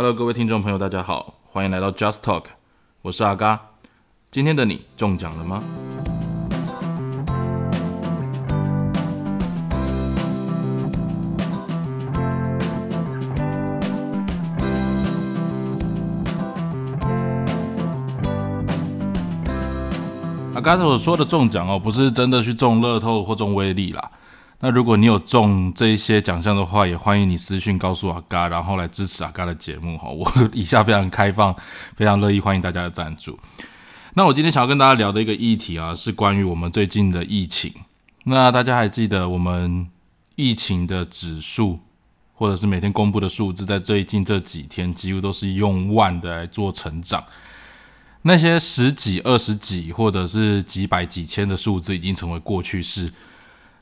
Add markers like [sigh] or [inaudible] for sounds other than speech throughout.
Hello，各位听众朋友，大家好，欢迎来到 Just Talk，我是阿嘎。今天的你中奖了吗？阿嘎所说的中奖哦，不是真的去中乐透或中威力啦。那如果你有中这一些奖项的话，也欢迎你私讯告诉阿嘎，然后来支持阿嘎的节目哈。我 [laughs] 以下非常开放，非常乐意欢迎大家的赞助。那我今天想要跟大家聊的一个议题啊，是关于我们最近的疫情。那大家还记得我们疫情的指数，或者是每天公布的数字，在最近这几天几乎都是用万的来做成长。那些十几、二十几，或者是几百、几千的数字，已经成为过去式。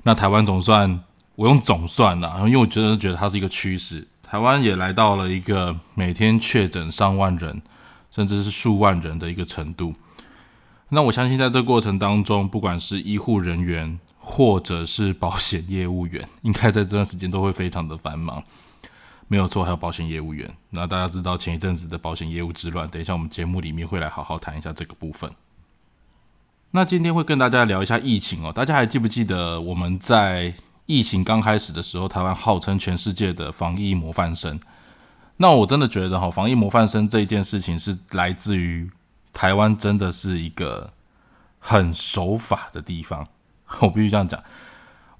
那台湾总算，我用总算了，因为我真的觉得它是一个趋势。台湾也来到了一个每天确诊上万人，甚至是数万人的一个程度。那我相信，在这过程当中，不管是医护人员或者是保险业务员，[laughs] 应该在这段时间都会非常的繁忙。没有错，还有保险业务员。那大家知道前一阵子的保险业务之乱，等一下我们节目里面会来好好谈一下这个部分。那今天会跟大家聊一下疫情哦，大家还记不记得我们在疫情刚开始的时候，台湾号称全世界的防疫模范生。那我真的觉得哈，防疫模范生这一件事情是来自于台湾，真的是一个很守法的地方。[laughs] 我必须这样讲，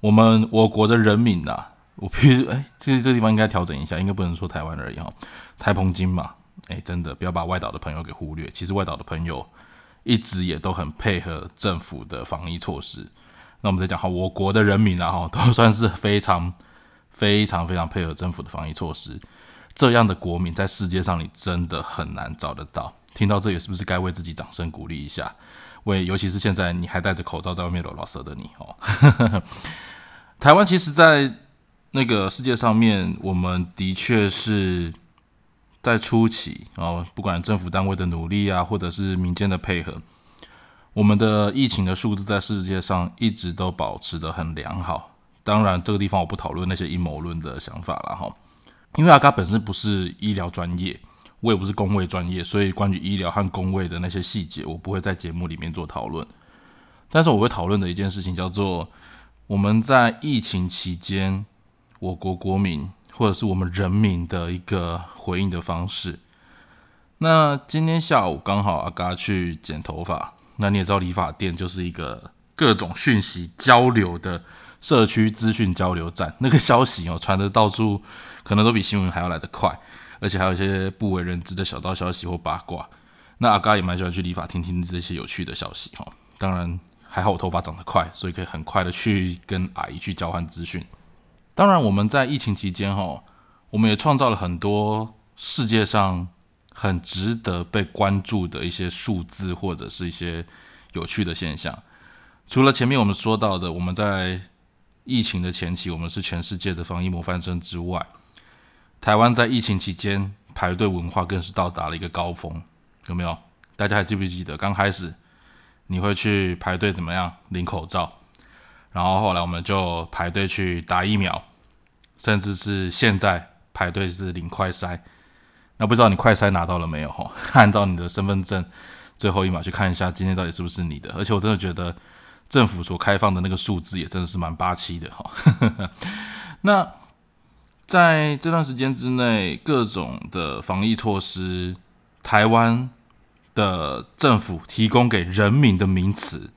我们我国的人民呐，我必须哎，其实这地方应该调整一下，应该不能说台湾而已哈，台澎金嘛，哎，真的不要把外岛的朋友给忽略，其实外岛的朋友。一直也都很配合政府的防疫措施。那我们再讲哈，我国的人民啊哈，都算是非常非常非常配合政府的防疫措施。这样的国民在世界上你真的很难找得到。听到这里是不是该为自己掌声鼓励一下？为尤其是现在你还戴着口罩在外面搂老舌的你哦。[laughs] 台湾其实，在那个世界上面，我们的确是。在初期啊，不管政府单位的努力啊，或者是民间的配合，我们的疫情的数字在世界上一直都保持的很良好。当然，这个地方我不讨论那些阴谋论的想法了哈，因为阿嘎本身不是医疗专业，我也不是工位专业，所以关于医疗和工位的那些细节，我不会在节目里面做讨论。但是我会讨论的一件事情叫做，我们在疫情期间，我国国民。或者是我们人民的一个回应的方式。那今天下午刚好阿嘎去剪头发，那你也知道理发店就是一个各种讯息交流的社区资讯交流站，那个消息哦传的到处，可能都比新闻还要来得快，而且还有一些不为人知的小道消息或八卦。那阿嘎也蛮喜欢去理发听听这些有趣的消息哈。当然还好我头发长得快，所以可以很快的去跟阿姨去交换资讯。当然，我们在疫情期间，哈，我们也创造了很多世界上很值得被关注的一些数字，或者是一些有趣的现象。除了前面我们说到的，我们在疫情的前期，我们是全世界的防疫模范生之外，台湾在疫情期间排队文化更是到达了一个高峰，有没有？大家还记不记得刚开始你会去排队怎么样领口罩？然后后来我们就排队去打疫苗，甚至是现在排队是领快筛。那不知道你快筛拿到了没有？哈，[laughs] 按照你的身份证最后一码去看一下，今天到底是不是你的。而且我真的觉得政府所开放的那个数字也真的是蛮霸气的哈。[laughs] 那在这段时间之内，各种的防疫措施，台湾的政府提供给人民的名词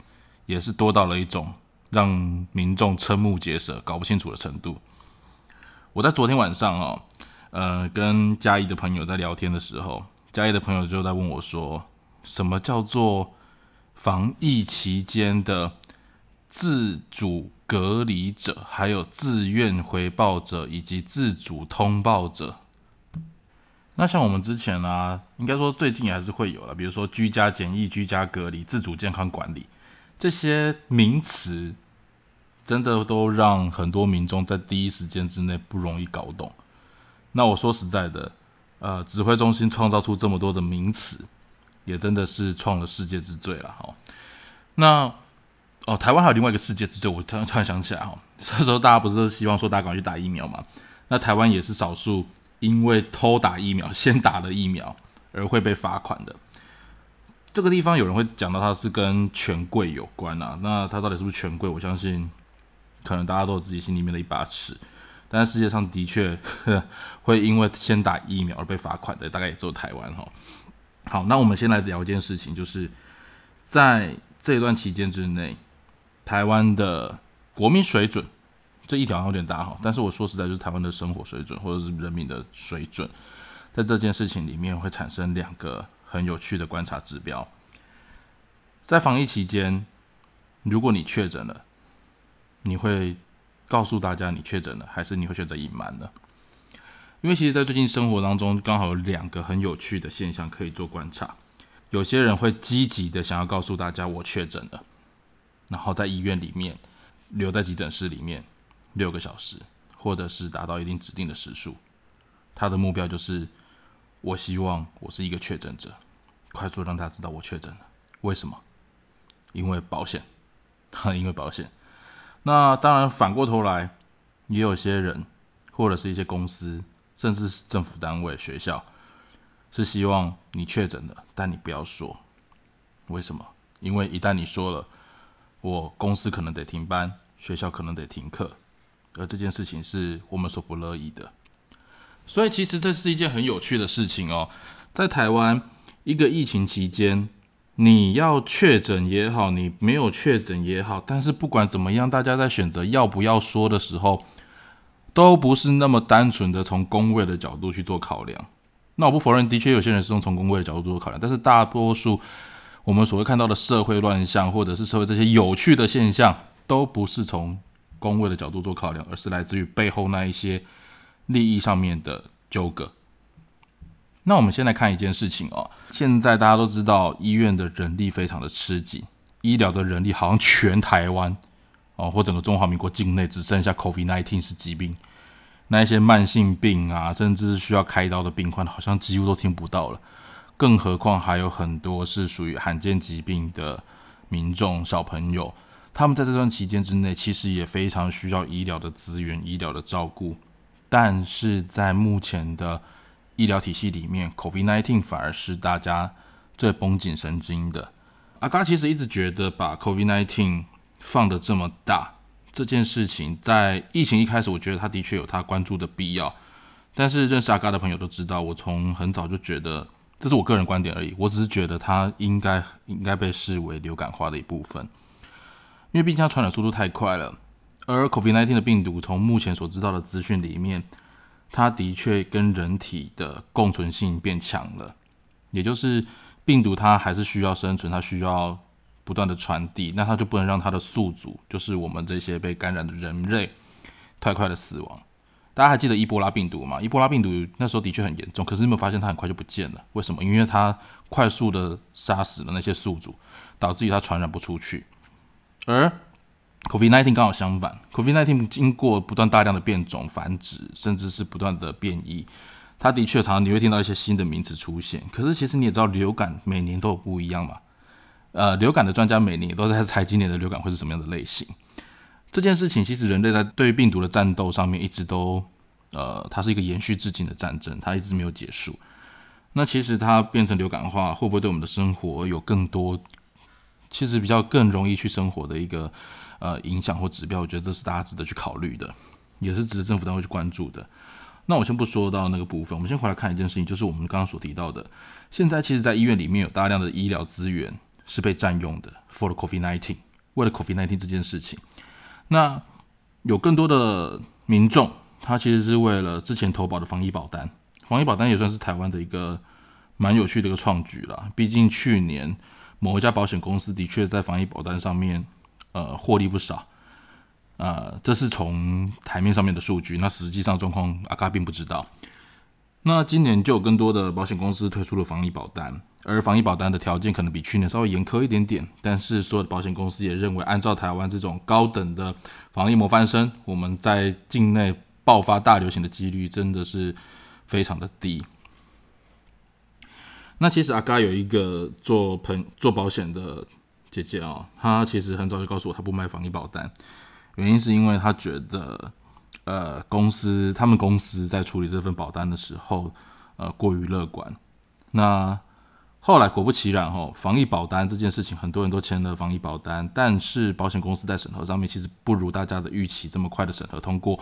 也是多到了一种。让民众瞠目结舌、搞不清楚的程度。我在昨天晚上哦，呃，跟嘉义的朋友在聊天的时候，嘉义的朋友就在问我说：“什么叫做防疫期间的自主隔离者，还有自愿回报者以及自主通报者？”那像我们之前啊，应该说最近还是会有了，比如说居家检疫、居家隔离、自主健康管理。这些名词真的都让很多民众在第一时间之内不容易搞懂。那我说实在的，呃，指挥中心创造出这么多的名词，也真的是创了世界之最了哈。那哦，台湾还有另外一个世界之最，我突然突然想起来哈，那时候大家不是都希望说大家赶快去打疫苗嘛？那台湾也是少数因为偷打疫苗，先打了疫苗而会被罚款的。这个地方有人会讲到它是跟权贵有关啊，那它到底是不是权贵？我相信可能大家都有自己心里面的一把尺。但世界上的确 [laughs] 会因为先打疫苗而被罚款的，大概也只有台湾哈。好，那我们先来聊一件事情，就是在这一段期间之内，台湾的国民水准这一条有点大哈。但是我说实在，就是台湾的生活水准或者是人民的水准，在这件事情里面会产生两个。很有趣的观察指标，在防疫期间，如果你确诊了，你会告诉大家你确诊了，还是你会选择隐瞒呢？因为其实，在最近生活当中，刚好有两个很有趣的现象可以做观察。有些人会积极的想要告诉大家我确诊了，然后在医院里面留在急诊室里面六个小时，或者是达到一定指定的时数，他的目标就是。我希望我是一个确诊者，快速让大家知道我确诊了。为什么？因为保险，哈 [laughs] 因为保险。那当然，反过头来，也有些人或者是一些公司，甚至是政府单位、学校，是希望你确诊的，但你不要说。为什么？因为一旦你说了，我公司可能得停班，学校可能得停课，而这件事情是我们所不乐意的。所以其实这是一件很有趣的事情哦，在台湾一个疫情期间，你要确诊也好，你没有确诊也好，但是不管怎么样，大家在选择要不要说的时候，都不是那么单纯的从工位的角度去做考量。那我不否认，的确有些人是用从工位的角度做考量，但是大多数我们所谓看到的社会乱象，或者是社会这些有趣的现象，都不是从工位的角度做考量，而是来自于背后那一些。利益上面的纠葛。那我们先来看一件事情哦。现在大家都知道，医院的人力非常的吃紧，医疗的人力好像全台湾哦，或整个中华民国境内只剩下 COVID-19 是疾病，那一些慢性病啊，甚至是需要开刀的病患，好像几乎都听不到了。更何况还有很多是属于罕见疾病的民众、小朋友，他们在这段期间之内，其实也非常需要医疗的资源、医疗的照顾。但是在目前的医疗体系里面，COVID-19 反而是大家最绷紧神经的。阿嘎其实一直觉得把 COVID-19 放的这么大这件事情，在疫情一开始，我觉得他的确有他关注的必要。但是认识阿嘎的朋友都知道，我从很早就觉得，这是我个人观点而已。我只是觉得它应该应该被视为流感化的一部分，因为毕竟它传染速度太快了。而 COVID-19 的病毒，从目前所知道的资讯里面，它的确跟人体的共存性变强了。也就是病毒它还是需要生存，它需要不断的传递，那它就不能让它的宿主，就是我们这些被感染的人类，太快的死亡。大家还记得伊波拉病毒吗？伊波拉病毒那时候的确很严重，可是你有没有发现它很快就不见了？为什么？因为它快速的杀死了那些宿主，导致于它传染不出去。而 COVID-19 刚好相反，COVID-19 经过不断大量的变种繁殖，甚至是不断的变异，它的确常常你会听到一些新的名词出现。可是其实你也知道，流感每年都有不一样嘛。呃，流感的专家每年都在 [laughs] 猜今年的流感会是什么样的类型。这件事情其实人类在对病毒的战斗上面一直都，呃，它是一个延续至今的战争，它一直没有结束。那其实它变成流感化，会不会对我们的生活有更多，其实比较更容易去生活的一个？呃，影响或指标，我觉得这是大家值得去考虑的，也是值得政府单位去关注的。那我先不说到那个部分，我们先回来看一件事情，就是我们刚刚所提到的，现在其实，在医院里面有大量的医疗资源是被占用的，for the COVID-19，为了 COVID-19 这件事情。那有更多的民众，他其实是为了之前投保的防疫保单，防疫保单也算是台湾的一个蛮有趣的一个创举了。毕竟去年某一家保险公司的确在防疫保单上面。呃，获利不少，呃，这是从台面上面的数据，那实际上状况阿嘎并不知道。那今年就有更多的保险公司推出了防疫保单，而防疫保单的条件可能比去年稍微严苛一点点，但是所有的保险公司也认为，按照台湾这种高等的防疫模范生，我们在境内爆发大流行的几率真的是非常的低。那其实阿嘎有一个做朋做保险的。姐姐哦，她其实很早就告诉我，她不卖防疫保单，原因是因为她觉得，呃公司他们公司在处理这份保单的时候，呃过于乐观。那后来果不其然，哦，防疫保单这件事情，很多人都签了防疫保单，但是保险公司在审核上面其实不如大家的预期这么快的审核通过。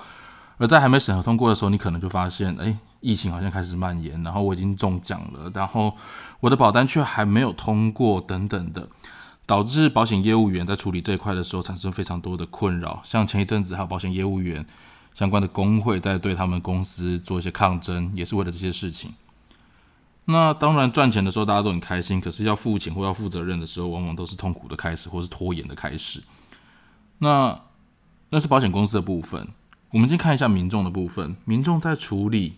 而在还没审核通过的时候，你可能就发现，哎，疫情好像开始蔓延，然后我已经中奖了，然后我的保单却还没有通过，等等的，导致保险业务员在处理这一块的时候产生非常多的困扰。像前一阵子还有保险业务员相关的工会在对他们公司做一些抗争，也是为了这些事情。那当然赚钱的时候大家都很开心，可是要付钱或要负责任的时候，往往都是痛苦的开始，或是拖延的开始。那那是保险公司的部分。我们先看一下民众的部分，民众在处理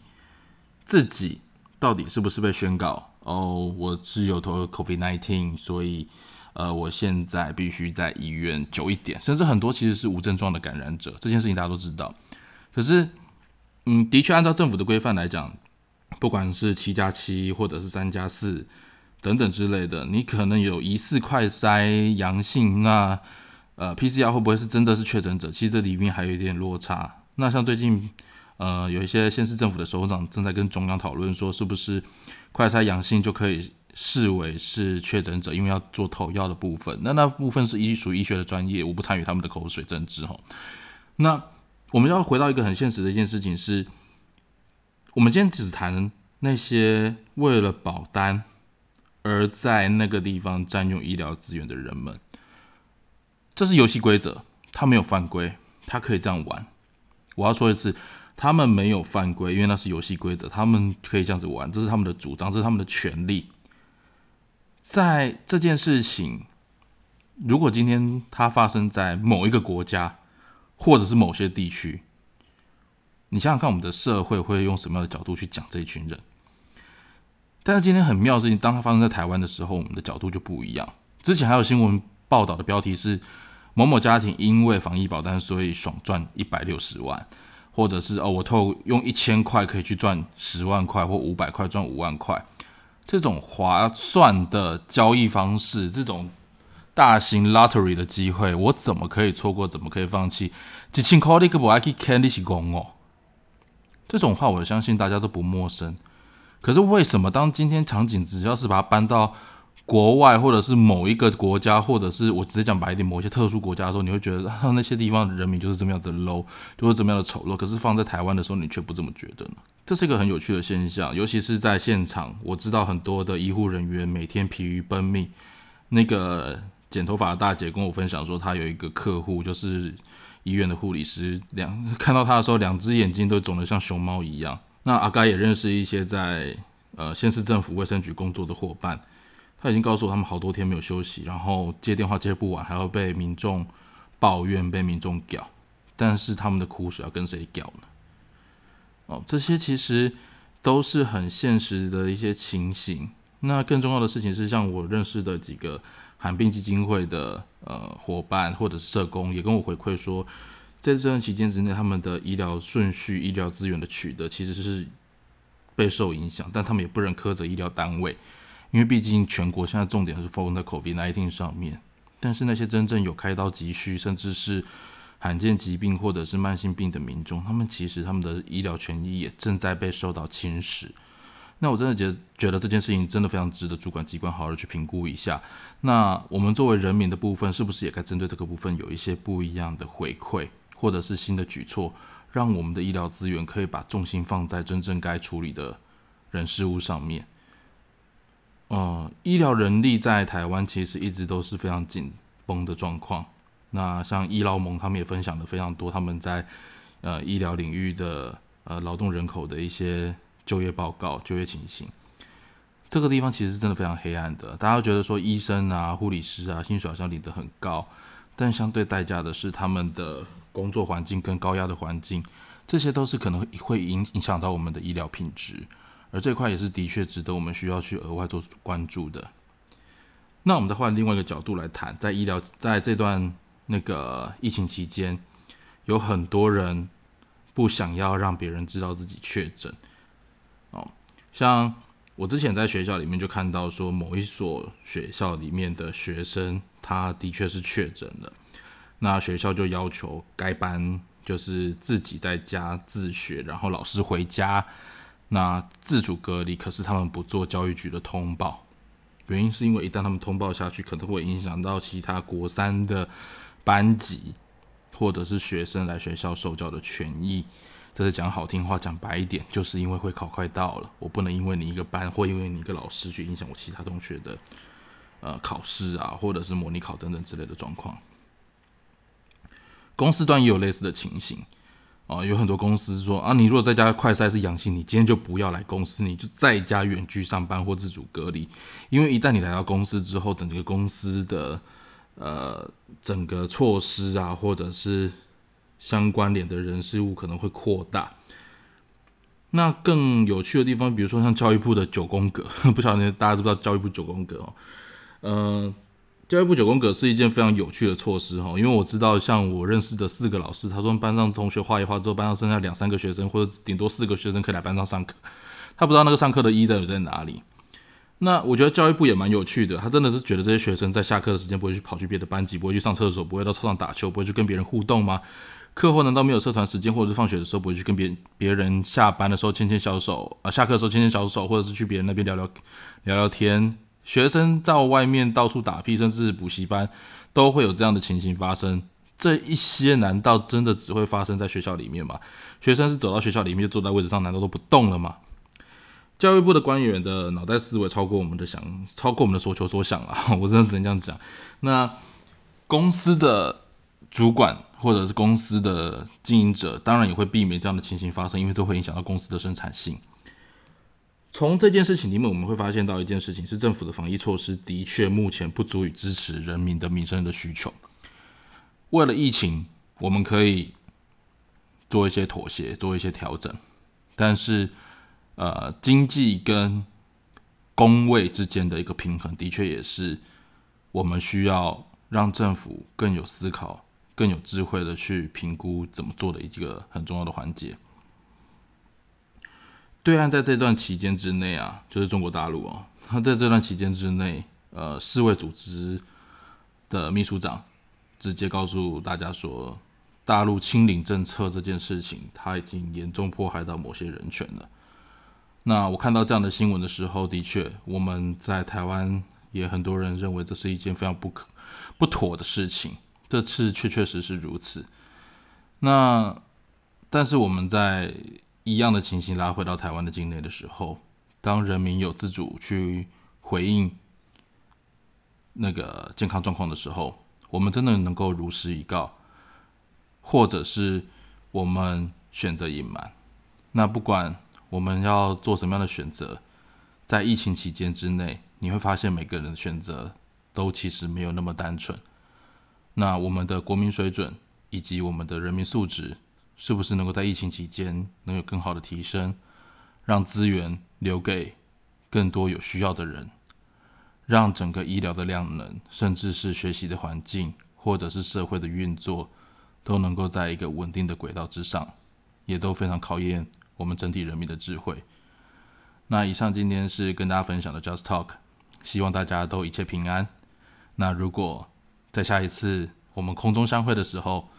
自己到底是不是被宣告哦，我是有头 COVID nineteen，所以呃，我现在必须在医院久一点，甚至很多其实是无症状的感染者，这件事情大家都知道。可是，嗯，的确按照政府的规范来讲。不管是七加七或者是三加四等等之类的，你可能有疑似快筛阳性，那呃 PCR 会不会是真的是确诊者？其实这里面还有一点落差。那像最近呃有一些县市政府的首长正在跟中央讨论，说是不是快筛阳性就可以视为是确诊者，因为要做投药的部分。那那部分是医属医学的专业，我不参与他们的口水政治哈。那我们要回到一个很现实的一件事情是。我们今天只谈那些为了保单而在那个地方占用医疗资源的人们，这是游戏规则，他没有犯规，他可以这样玩。我要说一次，他们没有犯规，因为那是游戏规则，他们可以这样子玩，这是他们的主张，这是他们的权利。在这件事情，如果今天它发生在某一个国家，或者是某些地区。你想想看，我们的社会会用什么样的角度去讲这一群人？但是今天很妙的事情，当它发生在台湾的时候，我们的角度就不一样。之前还有新闻报道的标题是某某家庭因为防疫保单，所以爽赚一百六十万，或者是哦，我透用一千块可以去赚十万块，或五百块赚五万块，这种划算的交易方式，这种大型 lottery 的机会，我怎么可以错过？怎么可以放弃？几千块你可不爱去看，你是攻哦。这种话我相信大家都不陌生，可是为什么当今天场景只要是把它搬到国外，或者是某一个国家，或者是我直接讲白一点，某一些特殊国家的时候，你会觉得那些地方人民就是这么样的 low，就是这么样的丑陋。可是放在台湾的时候，你却不这么觉得呢？这是一个很有趣的现象，尤其是在现场，我知道很多的医护人员每天疲于奔命。那个剪头发的大姐跟我分享说，她有一个客户就是。医院的护理师两看到他的时候，两只眼睛都肿得像熊猫一样。那阿该也认识一些在呃县市政府卫生局工作的伙伴，他已经告诉我，他们好多天没有休息，然后接电话接不完，还要被民众抱怨、被民众屌。但是他们的苦水要跟谁屌呢？哦，这些其实都是很现实的一些情形。那更重要的事情是，像我认识的几个。寒病基金会的呃伙伴或者是社工也跟我回馈说，在这段期间之内，他们的医疗顺序、医疗资源的取得其实是备受影响，但他们也不能苛责医疗单位，因为毕竟全国现在重点是 focus 在 COVID-19 上面。但是那些真正有开刀急需，甚至是罕见疾病或者是慢性病的民众，他们其实他们的医疗权益也正在被受到侵蚀。那我真的觉得觉得这件事情真的非常值得主管机关好好的去评估一下。那我们作为人民的部分，是不是也该针对这个部分有一些不一样的回馈，或者是新的举措，让我们的医疗资源可以把重心放在真正该处理的人事物上面？嗯，医疗人力在台湾其实一直都是非常紧绷的状况。那像医劳盟他们也分享了非常多他们在呃医疗领域的呃劳动人口的一些。就业报告、就业情形，这个地方其实真的非常黑暗的。大家觉得说医生啊、护理师啊，薪水好像领得很高，但相对代价的是他们的工作环境跟高压的环境，这些都是可能会影影响到我们的医疗品质。而这块也是的确值得我们需要去额外做关注的。那我们再换另外一个角度来谈，在医疗在这段那个疫情期间，有很多人不想要让别人知道自己确诊。哦，像我之前在学校里面就看到说，某一所学校里面的学生，他的确是确诊了，那学校就要求该班就是自己在家自学，然后老师回家，那自主隔离。可是他们不做教育局的通报，原因是因为一旦他们通报下去，可能会影响到其他国三的班级或者是学生来学校受教的权益。这是讲好听话，讲白一点，就是因为会考快到了，我不能因为你一个班或因为你一个老师去影响我其他同学的。呃，考试啊，或者是模拟考等等之类的状况，公司端也有类似的情形啊。有很多公司说啊，你如果在家快筛是阳性，你今天就不要来公司，你就在家远距上班或自主隔离。因为一旦你来到公司之后，整个公司的呃整个措施啊，或者是相关联的人事物可能会扩大。那更有趣的地方，比如说像教育部的九宫格，[laughs] 不晓得大家知不知道教育部九宫格哦？嗯，教育部九宫格是一件非常有趣的措施哈，因为我知道像我认识的四个老师，他说班上同学画一画之后，班上剩下两三个学生或者顶多四个学生可以来班上上课，他不知道那个上课的意义在哪里。那我觉得教育部也蛮有趣的，他真的是觉得这些学生在下课的时间不会去跑去别的班级，不会去上厕所，不会到操场打球，不会去跟别人互动吗？课后难道没有社团时间，或者是放学的时候不会去跟别别人下班的时候牵牵小手啊？下课的时候牵牵小手，或者是去别人那边聊聊聊聊天？学生到外面到处打屁，甚至补习班都会有这样的情形发生。这一些难道真的只会发生在学校里面吗？学生是走到学校里面就坐在位置上，难道都不动了吗？教育部的官员的脑袋思维超过我们的想，超过我们的所求所想啊！[laughs] 我真的只能这样讲。那公司的主管或者是公司的经营者，当然也会避免这样的情形发生，因为这会影响到公司的生产性。从这件事情里面，我们会发现到一件事情是，政府的防疫措施的确目前不足以支持人民的民生的需求。为了疫情，我们可以做一些妥协，做一些调整，但是，呃，经济跟工位之间的一个平衡，的确也是我们需要让政府更有思考、更有智慧的去评估怎么做的一个很重要的环节。对岸在这段期间之内啊，就是中国大陆啊，他在这段期间之内，呃，世卫组织的秘书长直接告诉大家说，大陆清零政策这件事情，他已经严重迫害到某些人权了。那我看到这样的新闻的时候，的确，我们在台湾也很多人认为这是一件非常不可不妥的事情。这次确确实是如此。那但是我们在。一样的情形拉回到台湾的境内的时候，当人民有自主去回应那个健康状况的时候，我们真的能够如实以告，或者是我们选择隐瞒。那不管我们要做什么样的选择，在疫情期间之内，你会发现每个人的选择都其实没有那么单纯。那我们的国民水准以及我们的人民素质。是不是能够在疫情期间能有更好的提升，让资源留给更多有需要的人，让整个医疗的量能，甚至是学习的环境，或者是社会的运作，都能够在一个稳定的轨道之上，也都非常考验我们整体人民的智慧。那以上今天是跟大家分享的 Just Talk，希望大家都一切平安。那如果在下一次我们空中相会的时候，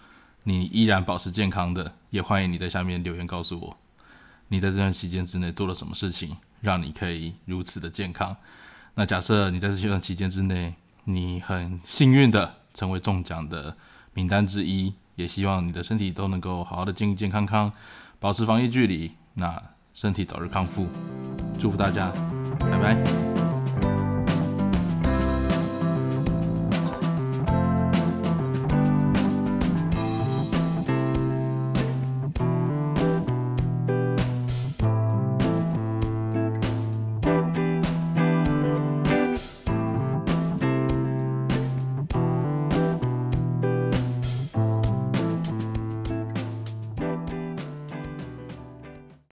你依然保持健康的，也欢迎你在下面留言告诉我，你在这段期间之内做了什么事情，让你可以如此的健康。那假设你在这段期间之内，你很幸运的成为中奖的名单之一，也希望你的身体都能够好好的健健康康，保持防疫距离，那身体早日康复。祝福大家，拜拜。